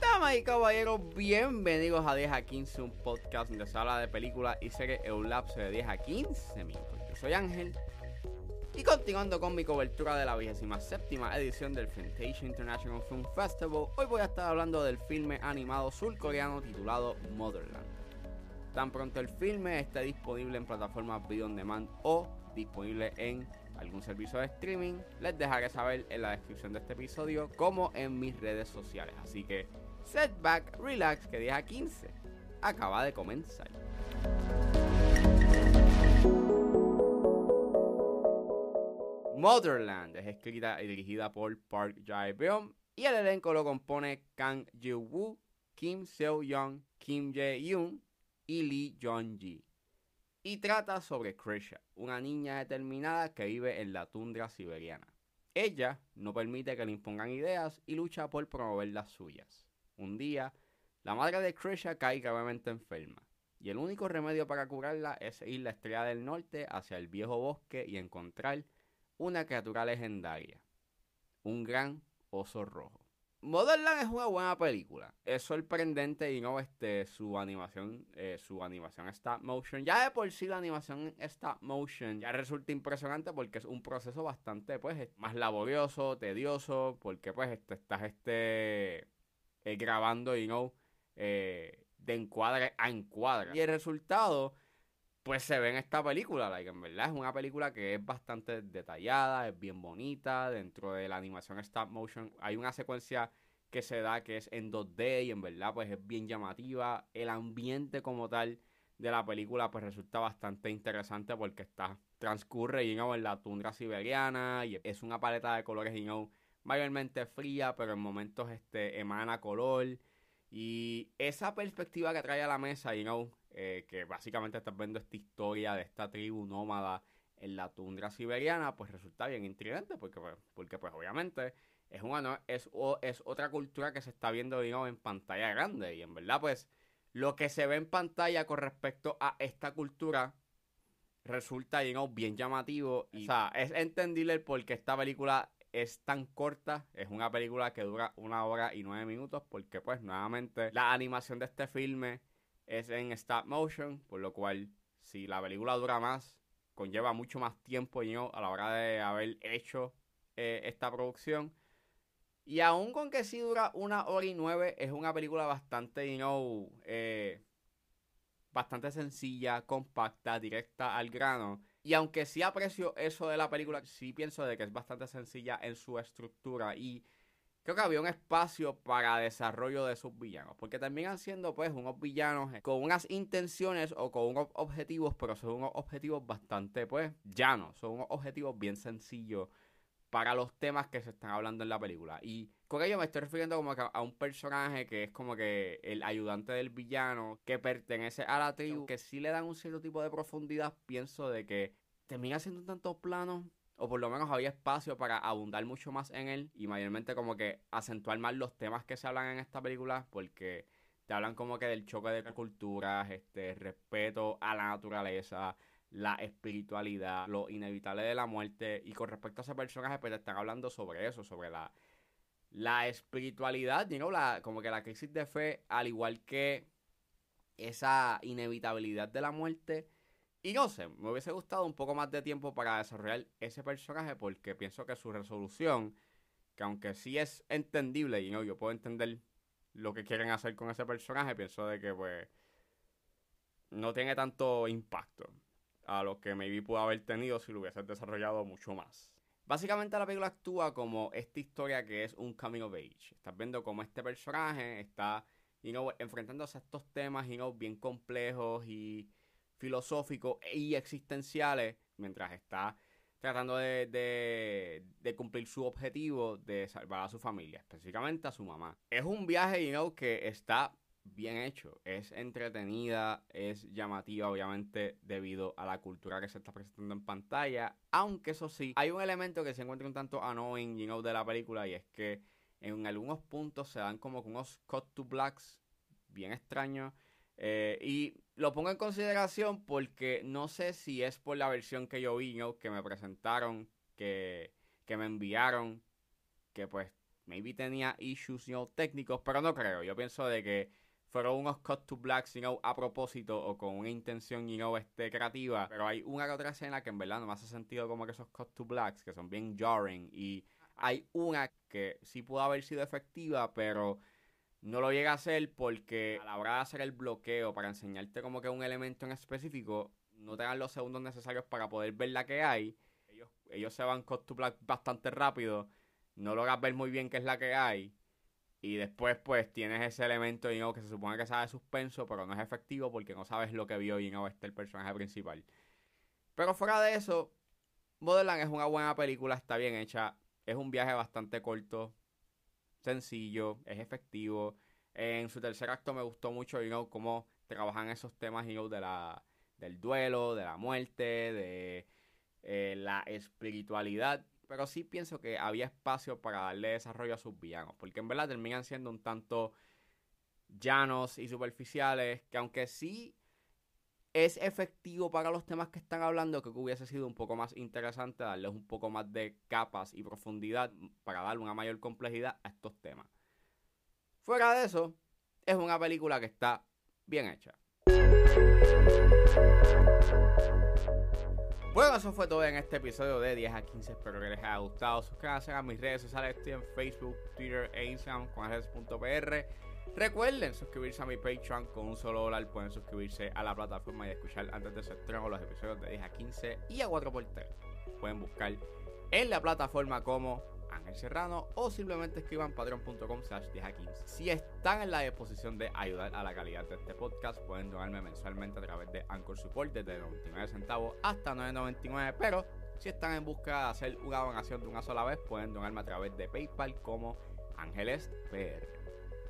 Damas y caballeros, bienvenidos a 10 a 15, un podcast donde se habla de películas y series en un lapso de 10 a 15 minutos. Yo soy Ángel y continuando con mi cobertura de la 27 edición del Fantasia International Film Festival, hoy voy a estar hablando del filme animado surcoreano titulado Motherland. Tan pronto el filme esté disponible en plataformas video on demand o disponible en algún servicio de streaming, les dejaré saber en la descripción de este episodio como en mis redes sociales. Así que setback, relax, que 10 a 15 acaba de comenzar. Motherland es escrita y dirigida por Park Jae-beom y el elenco lo compone Kang Ji-woo, Kim Seo-young, Kim Jae-yoon y Lee Jong-ji. Y trata sobre Krisha, una niña determinada que vive en la tundra siberiana. Ella no permite que le impongan ideas y lucha por promover las suyas. Un día, la madre de Krisha cae gravemente enferma, y el único remedio para curarla es ir la estrella del norte hacia el viejo bosque y encontrar una criatura legendaria, un gran oso rojo. Motherland es una buena película. Es sorprendente y no este su animación, eh, su animación stop motion. Ya de por sí la animación stop motion ya resulta impresionante porque es un proceso bastante pues más laborioso, tedioso, porque pues este, estás este eh, grabando y no eh, de encuadre a encuadre. Y el resultado pues se ve en esta película, like, en verdad es una película que es bastante detallada, es bien bonita, dentro de la animación stop motion hay una secuencia que se da que es en 2D y en verdad pues es bien llamativa, el ambiente como tal de la película pues resulta bastante interesante porque está transcurre you know, en la tundra siberiana y es una paleta de colores you know, mayormente fría pero en momentos este emana color. Y esa perspectiva que trae a la mesa you know, eh, que básicamente estás viendo esta historia de esta tribu nómada en la tundra siberiana, pues resulta bien intrigante, porque, pues, porque pues obviamente es una es, es otra cultura que se está viendo digamos, en pantalla grande. Y en verdad, pues, lo que se ve en pantalla con respecto a esta cultura resulta digamos, bien llamativo. Y, o sea, es entendible el por qué esta película es tan corta. Es una película que dura una hora y nueve minutos. Porque, pues, nuevamente, la animación de este filme es en stop motion, por lo cual si la película dura más, conlleva mucho más tiempo yo a la hora de haber hecho eh, esta producción. Y aún con que sí dura una hora y nueve, es una película bastante, you know, eh, bastante sencilla, compacta, directa al grano. Y aunque sí aprecio eso de la película, sí pienso de que es bastante sencilla en su estructura y creo que había un espacio para desarrollo de sus villanos. Porque terminan siendo pues unos villanos con unas intenciones o con unos objetivos, pero son unos objetivos bastante pues llanos. Son unos objetivos bien sencillos para los temas que se están hablando en la película. Y con ello me estoy refiriendo como a un personaje que es como que el ayudante del villano que pertenece a la tribu, que si le dan un cierto tipo de profundidad, pienso de que termina siendo un tanto plano o por lo menos había espacio para abundar mucho más en él y mayormente como que acentuar más los temas que se hablan en esta película porque te hablan como que del choque de culturas, este respeto a la naturaleza, la espiritualidad, lo inevitable de la muerte. Y con respecto a ese personaje pues te están hablando sobre eso, sobre la la espiritualidad, you la, como que la crisis de fe, al igual que esa inevitabilidad de la muerte y no sé, me hubiese gustado un poco más de tiempo para desarrollar ese personaje porque pienso que su resolución, que aunque sí es entendible y no, yo puedo entender lo que quieren hacer con ese personaje, pienso de que pues no tiene tanto impacto a lo que maybe pudo haber tenido si lo hubiese desarrollado mucho más. Básicamente la película actúa como esta historia que es un coming of age. Estás viendo cómo este personaje está you know, enfrentándose a estos temas you know, bien complejos y filosóficos y existenciales mientras está tratando de, cumplir su objetivo de salvar a su familia, específicamente a su mamá. Es un viaje, you know, que está bien hecho, es entretenida, es llamativa, obviamente, debido a la cultura que se está presentando en pantalla. Aunque eso sí, hay un elemento que se encuentra un tanto annoying, you know, de la película, y es que en algunos puntos se dan como unos cut to blacks bien extraños. Eh, y lo pongo en consideración porque no sé si es por la versión que yo vi, que me presentaron, que, me enviaron, que pues maybe tenía issues know, técnicos, pero no creo. Yo pienso de que fueron unos cut to blacks, you know, a propósito o con una intención, you know, este, creativa. Pero hay una que otra escena que en verdad no me hace sentido como que esos cut to blacks, que son bien jarring. Y hay una que sí pudo haber sido efectiva, pero no lo llega a ser porque a la hora de hacer el bloqueo para enseñarte como que un elemento en específico, no te dan los segundos necesarios para poder ver la que hay. Ellos, ellos se van cut to bastante rápido no logras ver muy bien qué es la que hay. Y después, pues, tienes ese elemento, you que se supone que sabe suspenso, pero no es efectivo porque no sabes lo que vio, y no este el personaje principal. Pero fuera de eso, Motherland es una buena película, está bien hecha. Es un viaje bastante corto, sencillo, es efectivo. En su tercer acto me gustó mucho, know, cómo trabajan esos temas, you de la, del duelo, de la muerte, de eh, la espiritualidad pero sí pienso que había espacio para darle desarrollo a sus villanos, porque en verdad terminan siendo un tanto llanos y superficiales, que aunque sí es efectivo para los temas que están hablando, creo que hubiese sido un poco más interesante darles un poco más de capas y profundidad para darle una mayor complejidad a estos temas. Fuera de eso, es una película que está bien hecha. Bueno, eso fue todo en este episodio de 10 a 15. Espero que les haya gustado. Suscríbanse a mis redes sociales. Estoy en Facebook, Twitter e Instagram con Recuerden suscribirse a mi Patreon con un solo dólar. Pueden suscribirse a la plataforma y escuchar antes de su estreno los episodios de 10 a 15 y a 4x3. Pueden buscar en la plataforma como Ángel Serrano o simplemente escriban patreon.com slash 10 Si están en la disposición de ayudar a la calidad de este podcast, pueden donarme mensualmente a través de Anchor Support desde 99 centavos hasta 9.99, pero si están en busca de hacer una donación de una sola vez, pueden donarme a través de PayPal como Ángeles PR.